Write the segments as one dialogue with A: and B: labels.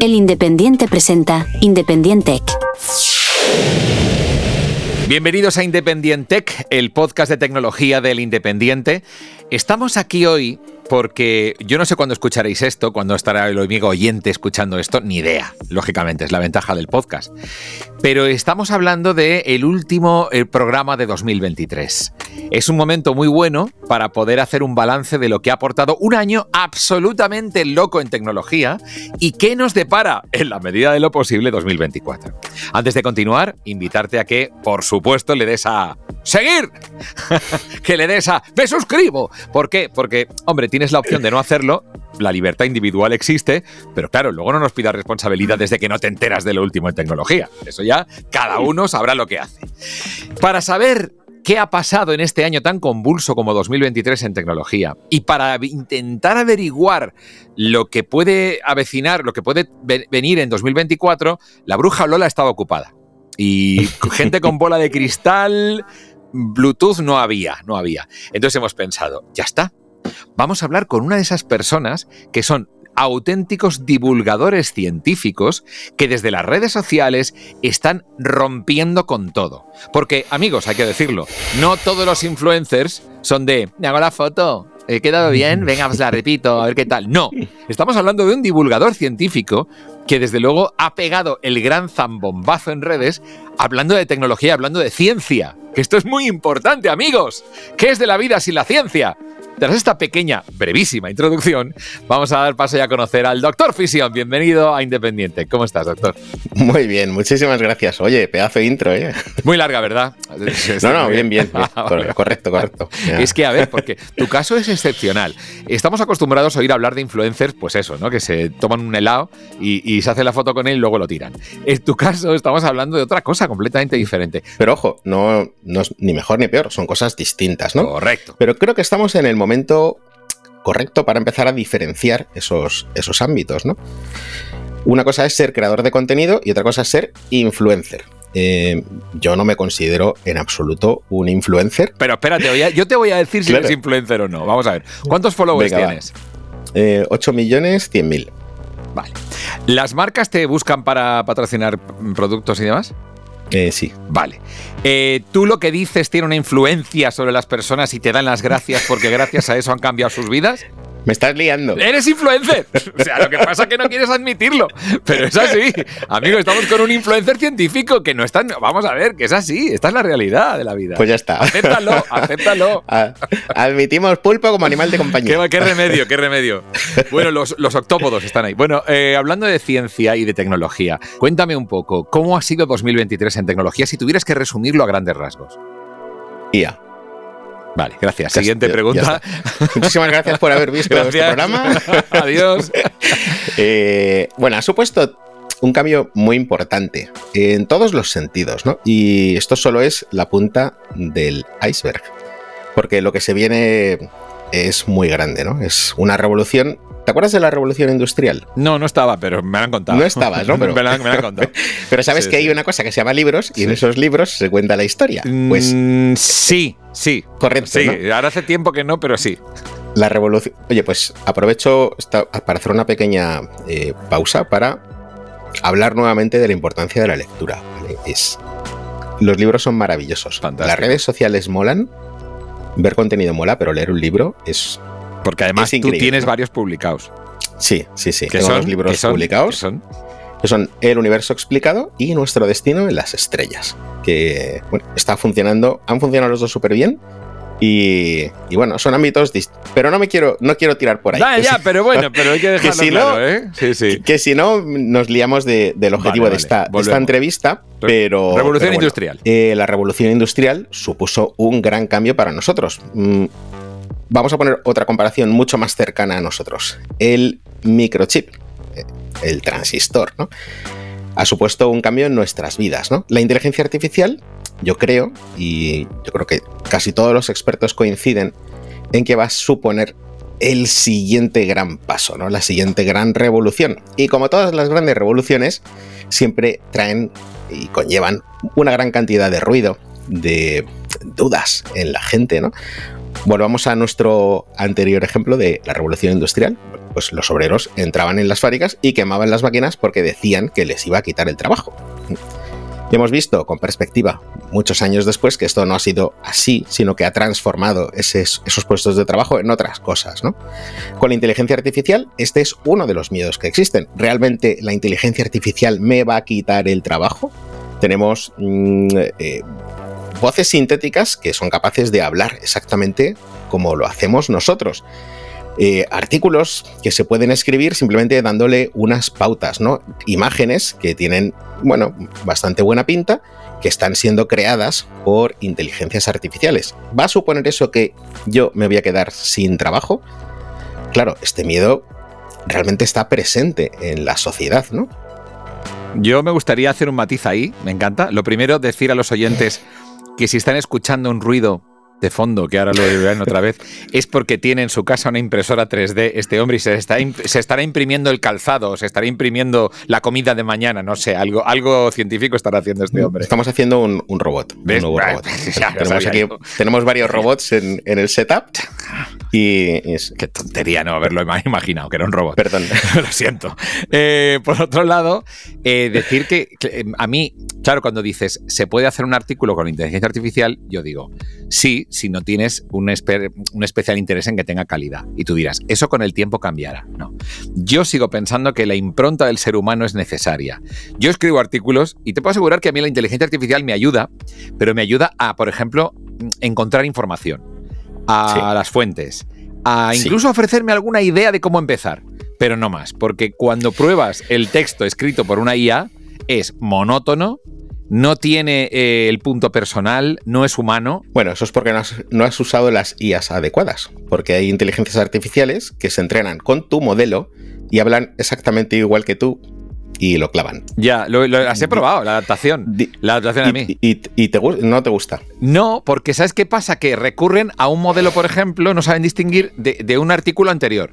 A: El Independiente presenta Independiente.
B: Bienvenidos a Independientec, el podcast de tecnología del Independiente. Estamos aquí hoy porque yo no sé cuándo escucharéis esto, cuándo estará el amigo oyente escuchando esto, ni idea, lógicamente, es la ventaja del podcast. Pero estamos hablando del el último eh, programa de 2023. Es un momento muy bueno para poder hacer un balance de lo que ha aportado un año absolutamente loco en tecnología y qué nos depara, en la medida de lo posible, 2024. Antes de continuar, invitarte a que, por supuesto, le des a seguir, que le des a me suscribo. ¿Por qué? Porque, hombre, tienes la opción de no hacerlo, la libertad individual existe, pero claro, luego no nos pidas responsabilidad desde que no te enteras de lo último en tecnología. Eso ya cada uno sabrá lo que hace. Para saber qué ha pasado en este año tan convulso como 2023 en tecnología y para intentar averiguar lo que puede avecinar, lo que puede venir en 2024, la bruja Lola estaba ocupada. Y gente con bola de cristal, Bluetooth no había, no había. Entonces hemos pensado, ya está. Vamos a hablar con una de esas personas que son auténticos divulgadores científicos que desde las redes sociales están rompiendo con todo. Porque, amigos, hay que decirlo, no todos los influencers son de, me hago la foto, he quedado bien, venga, pues la repito, a ver qué tal. No, estamos hablando de un divulgador científico que desde luego ha pegado el gran zambombazo en redes hablando de tecnología, hablando de ciencia. Que esto es muy importante, amigos. ¿Qué es de la vida sin la ciencia? Tras esta pequeña, brevísima introducción, vamos a dar paso ya a conocer al doctor Fisión. Bienvenido a Independiente. ¿Cómo estás, doctor?
C: Muy bien, muchísimas gracias. Oye, pedazo de intro, ¿eh?
B: Muy larga, ¿verdad?
C: no, no, bien, bien. Correcto, correcto.
B: Es que, a ver, porque tu caso es excepcional. Estamos acostumbrados a oír hablar de influencers, pues eso, ¿no? Que se toman un helado y, se hace la foto con él y luego lo tiran. En tu caso, estamos hablando de otra cosa completamente diferente.
C: Pero ojo, no, no es ni mejor ni peor, son cosas distintas, ¿no?
B: Correcto.
C: Pero creo que estamos en el momento correcto para empezar a diferenciar esos, esos ámbitos, ¿no? Una cosa es ser creador de contenido y otra cosa es ser influencer. Eh, yo no me considero en absoluto un influencer.
B: Pero espérate, yo te voy a decir si eres influencer o no. Vamos a ver. ¿Cuántos followers tienes?
C: 8 eh, millones 100 mil.
B: Vale. ¿Las marcas te buscan para patrocinar productos y demás?
C: Eh, sí.
B: Vale. Eh, ¿Tú lo que dices tiene una influencia sobre las personas y te dan las gracias porque gracias a eso han cambiado sus vidas?
C: Me estás liando.
B: Eres influencer. O sea, lo que pasa es que no quieres admitirlo. Pero es así. Amigo, estamos con un influencer científico que no está. Vamos a ver, que es así. Esta es la realidad de la vida.
C: Pues ya está.
B: Acéptalo, acéptalo.
C: Admitimos pulpo como animal de compañía.
B: Qué, remedio, qué remedio. Bueno, los, octópodos están ahí. Bueno, eh, hablando de ciencia y de tecnología, cuéntame un poco, ¿cómo ha sido 2023 en tecnología si tuvieras que resumirlo a grandes rasgos?
C: IA.
B: Vale, gracias. Siguiente pregunta.
C: Muchísimas gracias por haber visto este programa.
B: Adiós.
C: Eh, bueno, ha supuesto un cambio muy importante en todos los sentidos, ¿no? Y esto solo es la punta del iceberg. Porque lo que se viene es muy grande, ¿no? Es una revolución ¿Te acuerdas de la revolución industrial?
B: No, no estaba, pero me la han contado.
C: No estabas, ¿no?
B: Pero, me, la, han contado.
C: pero sabes que hay una cosa que se llama libros y en esos libros se cuenta la historia. Pues
B: mm, sí, sí.
C: Correcto.
B: Sí, ahora hace tiempo que no, pero sí.
C: La revolución. Oye, pues aprovecho para hacer una pequeña eh, pausa para hablar nuevamente de la importancia de la lectura. Es... Los libros son maravillosos. Las redes sociales molan, ver contenido mola, pero leer un libro es
B: porque además tú tienes varios publicados.
C: Sí, sí, sí. Tengo dos libros publicados.
B: son?
C: Que son El universo explicado y Nuestro destino en las estrellas. Que bueno, está funcionando, han funcionado los dos súper bien. Y, bueno, son ámbitos Pero no me quiero, no quiero tirar por ahí.
B: Ya, ya, pero bueno, pero hay que dejarlo que si claro, no, ¿eh?
C: Sí, sí. Que si no, nos liamos del objetivo de, esta, esta, entrevista. Pero.
B: Revolución industrial.
C: Eh, la revolución industrial supuso un gran cambio para nosotros. Mm, Vamos a poner otra comparación mucho más cercana a nosotros. El microchip, eh, el transistor, ¿no? Ha supuesto un cambio en nuestras vidas, ¿no? La inteligencia artificial, yo creo, y yo creo que casi todos los expertos coinciden en que va a suponer el siguiente gran paso, ¿no? La siguiente gran revolución. Y como todas las grandes revoluciones, siempre traen y conllevan una gran cantidad de ruido, de dudas en la gente, ¿no? Volvamos a nuestro anterior ejemplo de la revolución industrial. Pues los obreros entraban en las fábricas y quemaban las máquinas porque decían que les iba a quitar el trabajo. Y hemos visto con perspectiva muchos años después que esto no ha sido así, sino que ha transformado esos, puestos de trabajo en otras cosas. ¿no? Con la inteligencia artificial, este es uno de los miedos que existen. ¿Realmente la inteligencia artificial me va a quitar el trabajo? Tenemos mm, eh, voces sintéticas que son capaces de hablar exactamente como lo hacemos nosotros. Eh, artículos que se pueden escribir simplemente dándole unas pautas, ¿no? Imágenes que tienen, bueno, bastante buena pinta, que están siendo creadas por inteligencias artificiales. ¿Va a suponer eso que yo me voy a quedar sin trabajo? Claro, este miedo realmente está presente en la sociedad, ¿no?
B: Yo me gustaría hacer un matiz ahí, me encanta. Lo primero, decir a los oyentes que si están escuchando un ruido de fondo, que ahora lo verán otra vez, es porque tiene en su casa una impresora 3D este hombre y se, está, se estará imprimiendo el calzado, se estará imprimiendo la comida de mañana, no sé, algo, algo científico estará haciendo este hombre.
C: Estamos haciendo un, robot. Un nuevo robot. tenemos, tenemos varios robots en, el setup y es...
B: Qué tontería no haberlo imaginado, que era un robot.
C: Perdón.
B: lo siento. Eh, por otro lado, eh, decir que, que a mí, claro, cuando dices se puede hacer un artículo con inteligencia artificial, yo digo, sí, si no tienes un, un, especial interés en que tenga calidad. Y tú dirás, eso con el tiempo cambiará. No. Yo sigo pensando que la impronta del ser humano es necesaria. Yo escribo artículos y te puedo asegurar que a mí la inteligencia artificial me ayuda, pero me ayuda a, por ejemplo, encontrar información, a las fuentes, a incluso ofrecerme alguna idea de cómo empezar. Pero no más, porque cuando pruebas el texto escrito por una IA, es monótono, no tiene eh, el punto personal, no es humano.
C: Bueno, eso es porque no has, usado las IAs adecuadas, porque hay inteligencias artificiales que se entrenan con tu modelo y hablan exactamente igual que tú y lo clavan.
B: Ya, lo, las he probado, la adaptación. la adaptación a mí.
C: ¿Y, te, no te gusta?
B: No, porque ¿sabes qué pasa? Que recurren a un modelo, por ejemplo, no saben distinguir de un artículo anterior.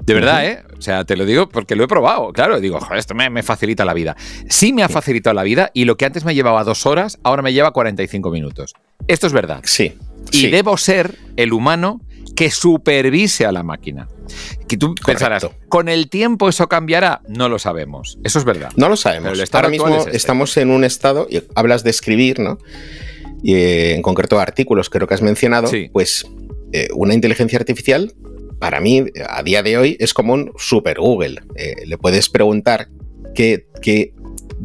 B: De verdad, ¿eh? O sea, te lo digo porque lo he probado. Claro, digo, joder, esto me, facilita la vida. Sí me ha facilitado la vida y lo que antes me llevaba dos horas, ahora me lleva 45 minutos. Esto es verdad.
C: Sí.
B: Y debo ser el humano que supervise a la máquina. Que tú pensarás, ¿con el tiempo eso cambiará? No lo sabemos. Eso es verdad.
C: No lo sabemos. Ahora mismo este. estamos en un estado, y hablas de escribir, ¿no? Y eh, en concreto artículos, creo que has mencionado, pues eh, una inteligencia artificial para mí, a día de hoy, es como un super Google. Eh, le puedes preguntar qué,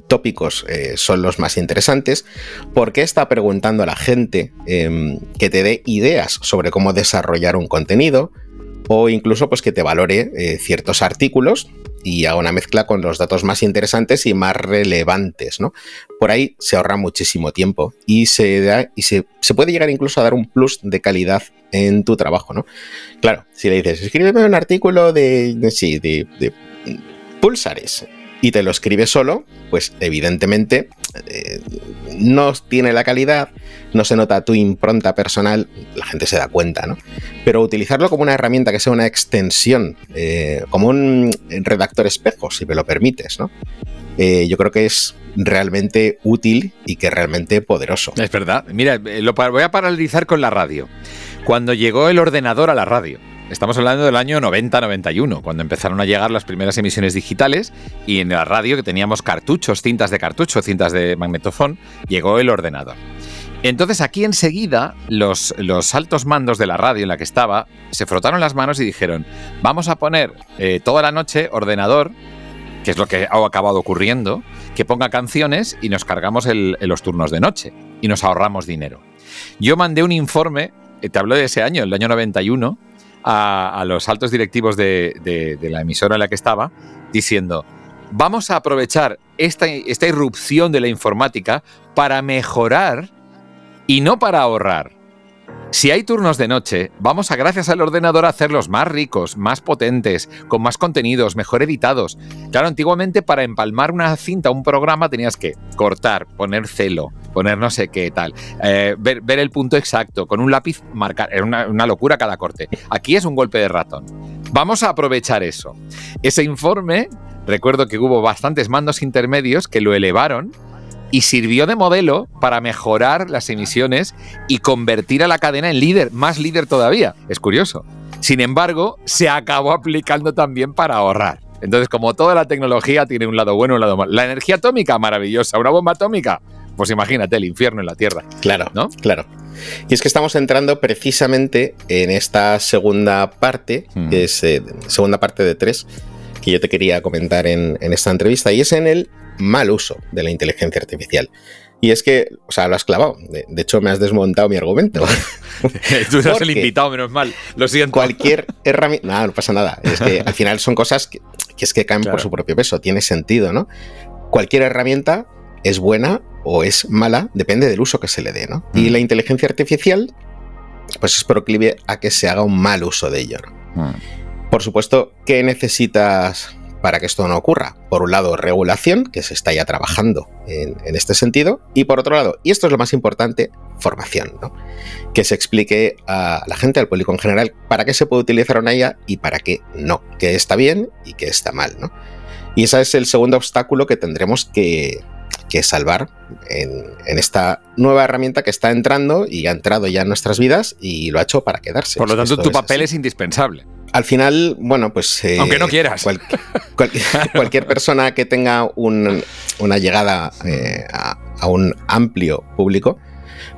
C: tópicos eh, son los más interesantes, por qué está preguntando a la gente em, que te dé ideas sobre cómo desarrollar un contenido, o incluso pues que te valore eh, ciertos artículos y haga una mezcla con los datos más interesantes y más relevantes, ¿no? Por ahí se ahorra muchísimo tiempo y se da y se, puede llegar incluso a dar un plus de calidad en tu trabajo, ¿no? Claro, si le dices, escríbeme un artículo de, de, de pulsares y te lo escribe solo, pues evidentemente eh, no tiene la calidad, no se nota tu impronta personal, la gente se da cuenta, ¿no? Pero utilizarlo como una herramienta que sea una extensión, eh, como un redactor espejo, si me lo permites, ¿no? Eh, yo creo que es realmente útil y que realmente poderoso.
B: Es verdad. Mira, lo voy a paralizar con la radio. Cuando llegó el ordenador a la radio, Estamos hablando del año 90-91, cuando empezaron a llegar las primeras emisiones digitales y en la radio que teníamos cartuchos, cintas de cartucho, cintas de magnetofón, llegó el ordenador. Entonces aquí enseguida los, los altos mandos de la radio en la que estaba se frotaron las manos y dijeron, vamos a poner eh, toda la noche ordenador, que es lo que ha acabado ocurriendo, que ponga canciones y nos cargamos los turnos de noche y nos ahorramos dinero. Yo mandé un informe, eh, te hablo de ese año, el año 91, a, los altos directivos de, la emisora en la que estaba diciendo, vamos a aprovechar esta, esta irrupción de la informática para mejorar y no para ahorrar. Si hay turnos de noche, vamos a gracias al ordenador a hacerlos más ricos, más potentes, con más contenidos, mejor editados. Claro, antiguamente para empalmar una cinta, un programa, tenías que cortar, poner celo, poner no sé qué tal, eh, ver, el punto exacto, con un lápiz marcar. Era una, una locura cada corte. Aquí es un golpe de ratón. Vamos a aprovechar eso. Ese informe, recuerdo que hubo bastantes mandos intermedios que lo elevaron y sirvió de modelo para mejorar las emisiones y convertir a la cadena en líder, más líder todavía. Es curioso. Sin embargo, se acabó aplicando también para ahorrar. Entonces, como toda la tecnología tiene un lado bueno y un lado malo. La energía atómica, maravillosa. Una bomba atómica, pues imagínate el infierno en la Tierra.
C: Claro, ¿no? Claro. Y es que estamos entrando precisamente en esta segunda parte,
B: Mm.
C: que es eh, segunda parte de tres, que yo te quería comentar en, en esta entrevista, y es en el mal uso de la inteligencia artificial. Y es que, o sea, lo has clavado. De, de hecho, me has desmontado mi argumento.
B: Tú eres el invitado, menos mal. Lo siento.
C: Cualquier herramienta. No, no pasa nada. Es que al final son cosas que, que es que caen
B: Claro.
C: por su propio peso. Tiene sentido, ¿no? Cualquier herramienta es buena o es mala, depende del uso que se le dé, ¿no? Y
B: Mm.
C: la inteligencia artificial, pues es proclive a que se haga un mal uso de ello. ¿no?
B: Mm.
C: Por supuesto, ¿qué necesitas para que esto no ocurra? Por un lado, regulación, que se está ya trabajando en, este sentido, y por otro lado, y esto es lo más importante, formación, ¿no? Que se explique a la gente, al público en general, para qué se puede utilizar una IA y para qué no, qué está bien y qué está mal, ¿no? Y ese es el segundo obstáculo que tendremos que, que salvar en, en esta nueva herramienta que está entrando y ha entrado ya en nuestras vidas y lo ha hecho para quedarse.
B: Por lo tanto, tu papel
C: así.
B: es indispensable.
C: Al final, bueno, pues... eh,
B: Aunque no quieras.
C: cual- cual- cualquier persona que tenga un- una llegada eh, a, a un amplio público,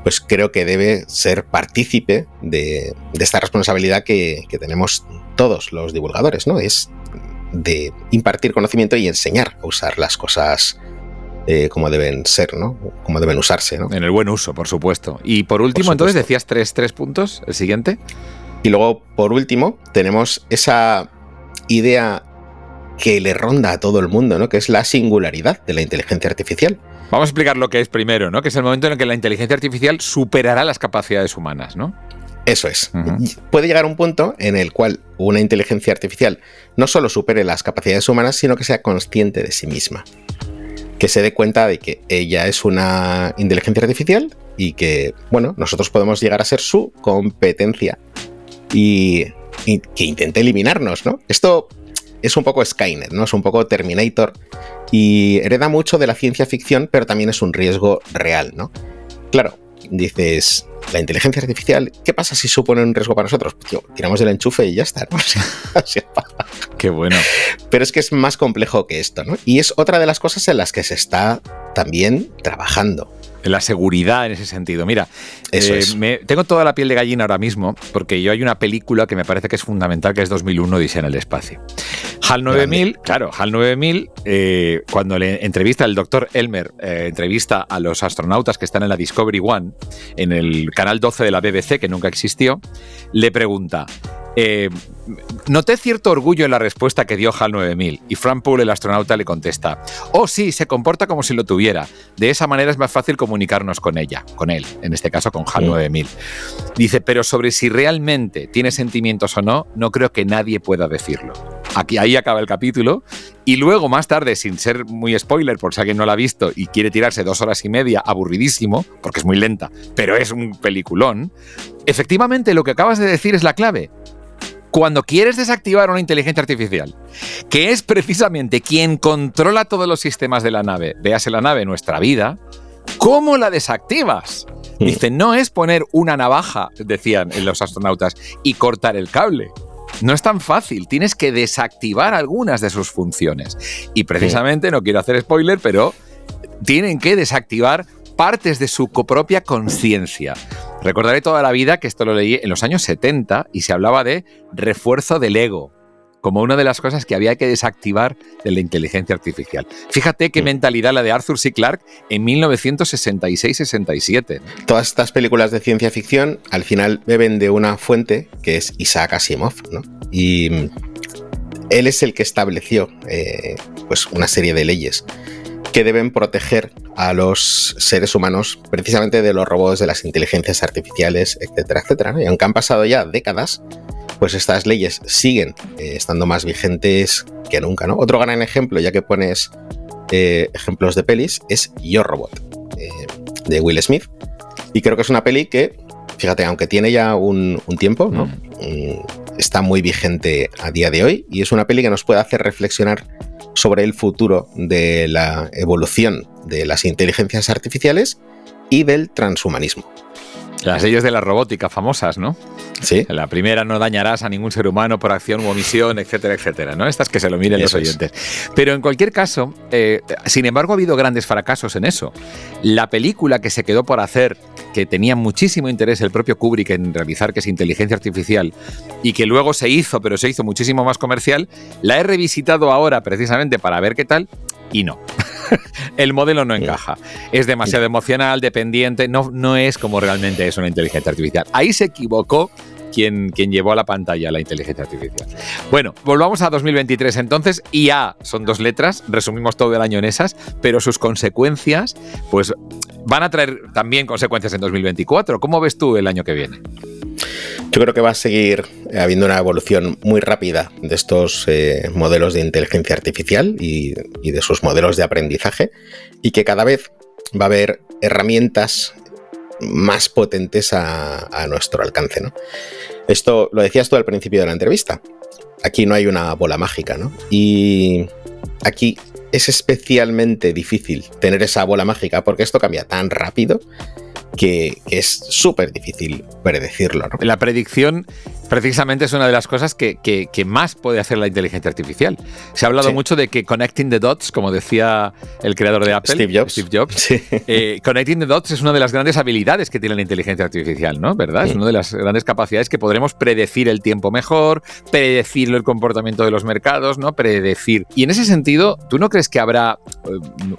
C: pues creo que debe ser partícipe de, de esta responsabilidad que, que tenemos todos los divulgadores, ¿no? Es de impartir conocimiento y enseñar a usar las cosas eh, como deben ser, ¿no? Como deben usarse, ¿no?
B: En el buen uso, por supuesto. Y por último,
C: Por
B: entonces decías tres, tres puntos. El siguiente.
C: Y luego, por último, tenemos esa idea que le ronda a todo el mundo, ¿no? Que es la singularidad de la inteligencia artificial.
B: Vamos a explicar lo que es primero, ¿no? Que es el momento en el que la inteligencia artificial superará las capacidades humanas, ¿no?
C: Eso es. Puede llegar un punto en el cual una inteligencia artificial no solo supere las capacidades humanas, sino que sea consciente de sí misma. Que se dé cuenta de que ella es una inteligencia artificial y que, bueno, nosotros podemos llegar a ser su competencia y, que intente eliminarnos, ¿no? Esto es un poco Skynet, ¿no? Es un poco Terminator y hereda mucho de la ciencia ficción, pero también es un riesgo real, ¿no? Claro, dices, la inteligencia artificial, ¿qué pasa si supone un riesgo para nosotros? Pues, tío, tiramos del enchufe y ya está, ¿no?
B: Qué bueno.
C: pero es que es más complejo que esto, ¿no? Y es otra de las cosas en las que se está también trabajando.
B: La seguridad en ese sentido. Mira,
C: Eso
B: eh,
C: es.
B: me- tengo toda la piel de gallina ahora mismo porque yo hay una película que me parece que es fundamental, que es 2001, Odisea en el espacio. HAL 9000, claro, HAL 9000, eh, cuando le entrevista el doctor Elmer, eh, entrevista a los astronautas que están en la Discovery One, en el canal 12 de la BBC, que nunca existió, le pregunta, eh, noté cierto orgullo en la respuesta que dio HAL 9000 y Frank Poole, el astronauta, le contesta, oh sí, se comporta como si lo tuviera. De esa manera es más fácil comunicarnos con ella, con él, en este caso con HAL
C: Mm.
B: 9000. Dice, pero sobre si realmente tiene sentimientos o no, no creo que nadie pueda decirlo. Aquí ahí acaba el capítulo y luego más tarde, sin ser muy spoiler por si alguien no la ha visto y quiere tirarse dos horas y media aburridísimo, porque es muy lenta, pero es un peliculón, efectivamente lo que acabas de decir es la clave. Cuando quieres desactivar una inteligencia artificial, que es precisamente quien controla todos los sistemas de la nave, véase la nave, nuestra vida, ¿cómo la desactivas? Dice, no es poner una navaja, decían los astronautas, y cortar el cable. No es tan fácil, tienes que desactivar algunas de sus funciones. Y precisamente, no quiero hacer spoiler, pero tienen que desactivar partes de su propia conciencia. Recordaré toda la vida que esto lo leí en los años 70 y se hablaba de refuerzo del ego, como una de las cosas que había que desactivar de la inteligencia artificial. Fíjate qué
C: Mm.
B: mentalidad la de Arthur C. Clarke en 1966-67.
C: Todas estas películas de ciencia ficción al final beben de una fuente que es Isaac Asimov, ¿no? Y mm, él es el que estableció eh, pues una serie de leyes que deben proteger a los seres humanos precisamente de los robots, de las inteligencias artificiales, etcétera, etcétera. Y aunque han pasado ya décadas, pues estas leyes siguen eh, estando más vigentes que nunca. ¿no? Otro gran ejemplo, ya que pones eh, ejemplos de pelis, es Yo Robot, eh, de Will Smith. Y creo que es una peli que, fíjate, aunque tiene ya un, un tiempo, ¿no?
B: Mm.
C: Mm, está muy vigente a día de hoy y es una peli que nos puede hacer reflexionar sobre el futuro de la evolución de las inteligencias artificiales y del transhumanismo.
B: Las leyes de la robótica famosas, ¿no?
C: Sí.
B: La primera no dañarás a ningún ser humano por acción u omisión, etcétera, etcétera, ¿no? Estas que se lo miren los oyentes. Pero en cualquier caso, eh, sin embargo, ha habido grandes fracasos en eso. La película que se quedó por hacer, que tenía muchísimo interés el propio Kubrick en realizar, que es inteligencia artificial, y que luego se hizo, pero se hizo muchísimo más comercial, la he revisitado ahora precisamente para ver qué tal, y no. el modelo no encaja. Es demasiado emocional, dependiente, no, no es como realmente es una inteligencia artificial. Ahí se equivocó quien, llevó a la pantalla la inteligencia artificial. Bueno, volvamos a 2023 entonces. IA son dos letras, resumimos todo el año en esas, pero sus consecuencias, pues van a traer también consecuencias en 2024. ¿Cómo ves tú el año que viene?
C: Yo creo que va a seguir habiendo una evolución muy rápida de estos eh, modelos de inteligencia artificial y, de sus modelos de aprendizaje y que cada vez va a haber herramientas más potentes a, nuestro alcance. ¿no? Esto lo decías tú al principio de la entrevista. Aquí no hay una bola mágica, ¿no? Y aquí es especialmente difícil tener esa bola mágica porque esto cambia tan rápido que, es súper difícil predecirlo.
B: La predicción precisamente es una de las cosas que, más puede hacer la inteligencia artificial. Se ha hablado mucho de que connecting the dots, como decía el creador de Apple,
C: Steve Jobs,
B: Steve Jobs eh, connecting the dots es una de las grandes habilidades que tiene la inteligencia artificial, ¿no? ¿Verdad? Es una de las grandes capacidades que podremos predecir el tiempo mejor, predecir el comportamiento de los mercados, ¿no? Predecir. Y en ese sentido, ¿tú no crees que habrá eh,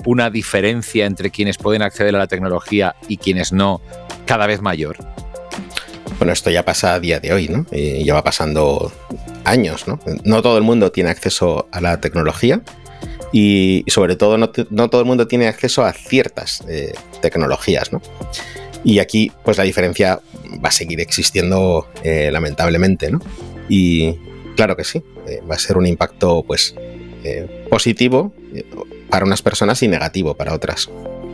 B: una diferencia entre quienes pueden acceder a la tecnología y quienes no cada vez mayor?
C: Bueno, esto ya pasa a día de hoy, ¿no? Y ya va pasando años, ¿no? No todo el mundo tiene acceso a la tecnología y sobre todo no, todo el mundo tiene acceso a ciertas eh, tecnologías, ¿no? Y aquí, pues la diferencia va a seguir existiendo eh, lamentablemente, ¿no? Y claro que sí, eh, va a ser un impacto, pues, positivo para unas personas y negativo para otras.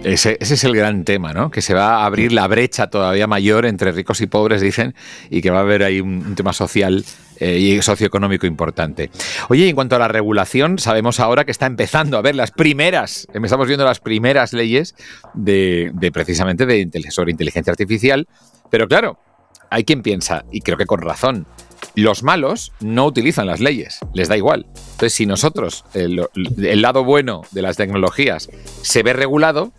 B: Ese, es el gran tema, ¿no? Que se va a abrir la brecha todavía mayor entre ricos y pobres, dicen, y que va a haber ahí un, tema social eh, y socioeconómico importante. Oye, en cuanto a la regulación, sabemos ahora que está empezando a ver las primeras, estamos viendo las primeras leyes de, precisamente de, sobre inteligencia artificial, pero claro, hay quien piensa, y creo que con razón, los malos no utilizan las leyes, les da igual. Entonces, si nosotros, el, lado bueno de las tecnologías se ve regulado,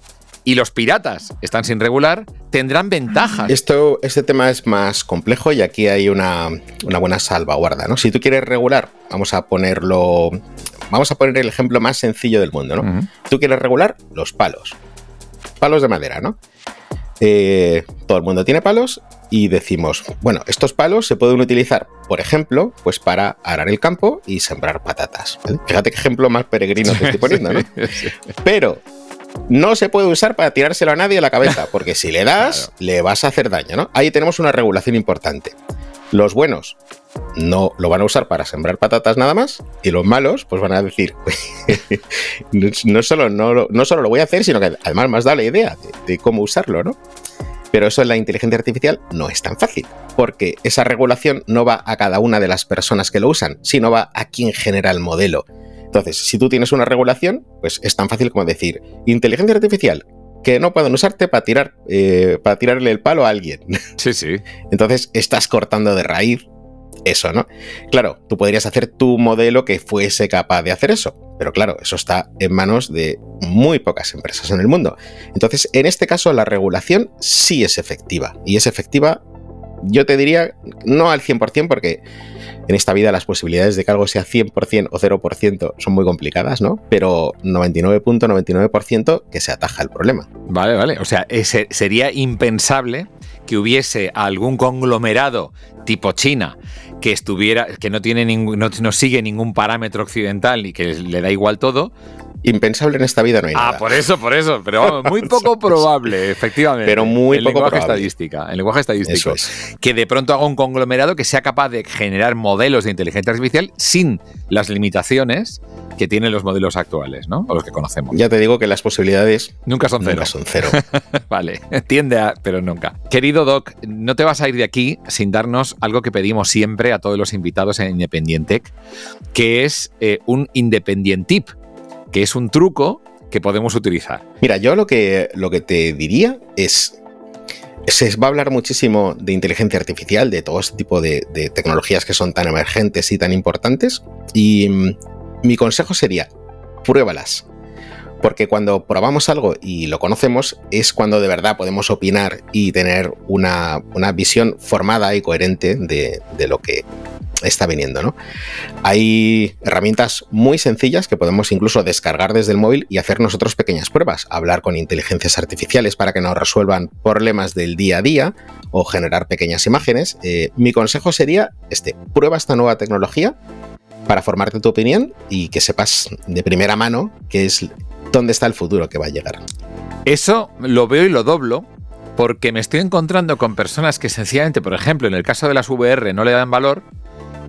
B: y los piratas están sin regular, tendrán ventajas.
C: Esto, este tema es más complejo y aquí hay una, buena salvaguarda, ¿no? Si tú quieres regular, vamos a ponerlo. Vamos a poner el ejemplo más sencillo del mundo, ¿no? Tú quieres regular los palos. Palos de madera, ¿no? Eh, todo el mundo tiene palos y decimos, bueno, estos palos se pueden utilizar, por ejemplo, pues para arar el campo y sembrar patatas. Fíjate qué ejemplo más peregrino te estoy poniendo, ¿no? Pero no se puede usar para tirárselo a nadie a la cabeza, porque si le das, le vas a hacer daño, ¿no? Ahí tenemos una regulación importante. Los buenos no lo van a usar para sembrar patatas nada más, y los malos, pues van a decir, no, solo, no, no, solo lo voy a hacer, sino que además me has dado la idea de, cómo usarlo, ¿no? Pero eso en la inteligencia artificial no es tan fácil, porque esa regulación no va a cada una de las personas que lo usan, sino va a quien genera el modelo. Entonces, si tú tienes una regulación, pues es tan fácil como decir, inteligencia artificial, que no pueden usarte para tirar eh, para tirarle el palo a alguien.
B: Sí, sí.
C: Entonces estás cortando de raíz eso, ¿no? Claro, tú podrías hacer tu modelo que fuese capaz de hacer eso, pero claro, eso está en manos de muy pocas empresas en el mundo. Entonces, en este caso, la regulación sí es efectiva, y es efectiva, yo te diría, no al 100%, porque en esta vida las posibilidades de que algo sea 100% o 0% son muy complicadas, ¿no? Pero 99.99% que se ataja el problema.
B: Vale, vale. O sea, sería impensable que hubiese algún conglomerado tipo China que estuviera, que no tiene ningún, no sigue ningún parámetro occidental y que le da igual todo,
C: impensable en esta vida no hay
B: ah,
C: nada.
B: Ah, por eso, por eso. Pero vamos, muy poco probable, efectivamente.
C: Pero muy
B: el
C: poco
B: lenguaje
C: probable.
B: estadística, el lenguaje estadístico.
C: Eso es.
B: Que de pronto haga un conglomerado que sea capaz de generar modelos de inteligencia artificial sin las limitaciones que tienen los modelos actuales, ¿no? O los que conocemos.
C: Ya te digo que las posibilidades
B: nunca son cero.
C: Nunca son cero.
B: vale, tiende a, pero nunca. Querido Doc, no te vas a ir de aquí sin darnos algo que pedimos siempre a todos los invitados en Independientec, que es eh, un Independent Tip que es un truco que podemos utilizar.
C: Mira, yo lo que, lo que te diría es se va a hablar muchísimo de inteligencia artificial, de todo este tipo de, de, tecnologías que son tan emergentes y tan importantes. Y mm, mi consejo sería, pruébalas. Porque cuando probamos algo y lo conocemos es cuando de verdad podemos opinar y tener una, una visión formada y coherente de, de lo que está viniendo, ¿no? Hay herramientas muy sencillas que podemos incluso descargar desde el móvil y hacer nosotros pequeñas pruebas, hablar con inteligencias artificiales para que nos resuelvan problemas del día a día o generar pequeñas imágenes. Eh, mi consejo sería este, prueba esta nueva tecnología para formarte tu opinión y que sepas de primera mano qué es dónde está el futuro que va a llegar.
B: Eso lo veo y lo doblo porque me estoy encontrando con personas que sencillamente, por ejemplo, en el caso de las VR no le dan valor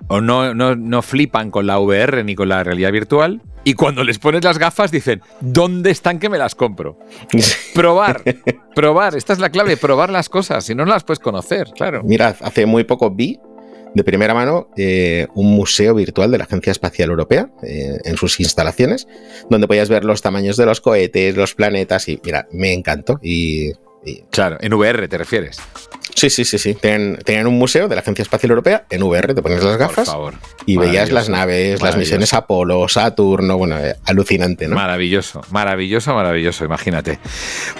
B: o no, no, no flipan con la VR ni con la realidad virtual y cuando les pones las gafas dicen, ¿dónde están que me las compro? probar, probar, esta es la clave, probar las cosas, si no, no las puedes conocer, claro.
C: Mira, hace muy poco vi de primera mano eh, un museo virtual de la Agencia Espacial Europea eh, en sus instalaciones, donde podías ver los tamaños de los cohetes, los planetas y mira, me encantó y.
B: Claro, en VR te refieres.
C: Sí, sí, sí, sí. Tenían, tenían, un museo de la Agencia Espacial Europea en VR, te pones las gafas y veías las naves, las misiones Apolo, Saturno, bueno, eh, alucinante, ¿no?
B: Maravilloso, maravilloso, maravilloso, imagínate.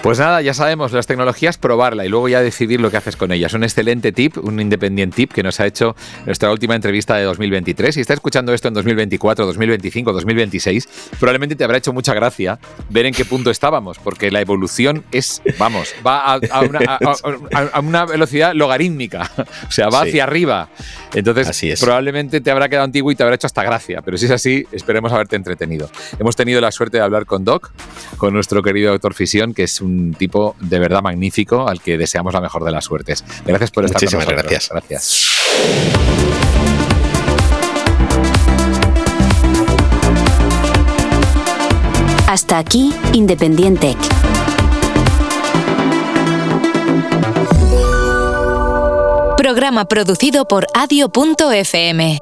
B: Pues nada, ya sabemos, las tecnologías, probarla y luego ya decidir lo que haces con ellas. Un excelente tip, un independiente tip que nos ha hecho nuestra última entrevista de 2023. Si está escuchando esto en 2024, 2025, 2026, probablemente te habrá hecho mucha gracia ver en qué punto estábamos, porque la evolución es, vamos, va a, a una, a, a una velocidad logarítmica, o sea, va sí. hacia arriba. Entonces, probablemente te habrá quedado antiguo y te habrá hecho hasta gracia, pero si es así, esperemos haberte entretenido. Hemos tenido la suerte de hablar con Doc, con nuestro querido doctor Fisión, que es un tipo de verdad magnífico al que deseamos la mejor de las suertes. Gracias por estar
C: Muchísimas
B: con nosotros.
C: gracias.
B: Gracias.
A: Hasta aquí, Independiente.
D: Programa producido por adio.fm.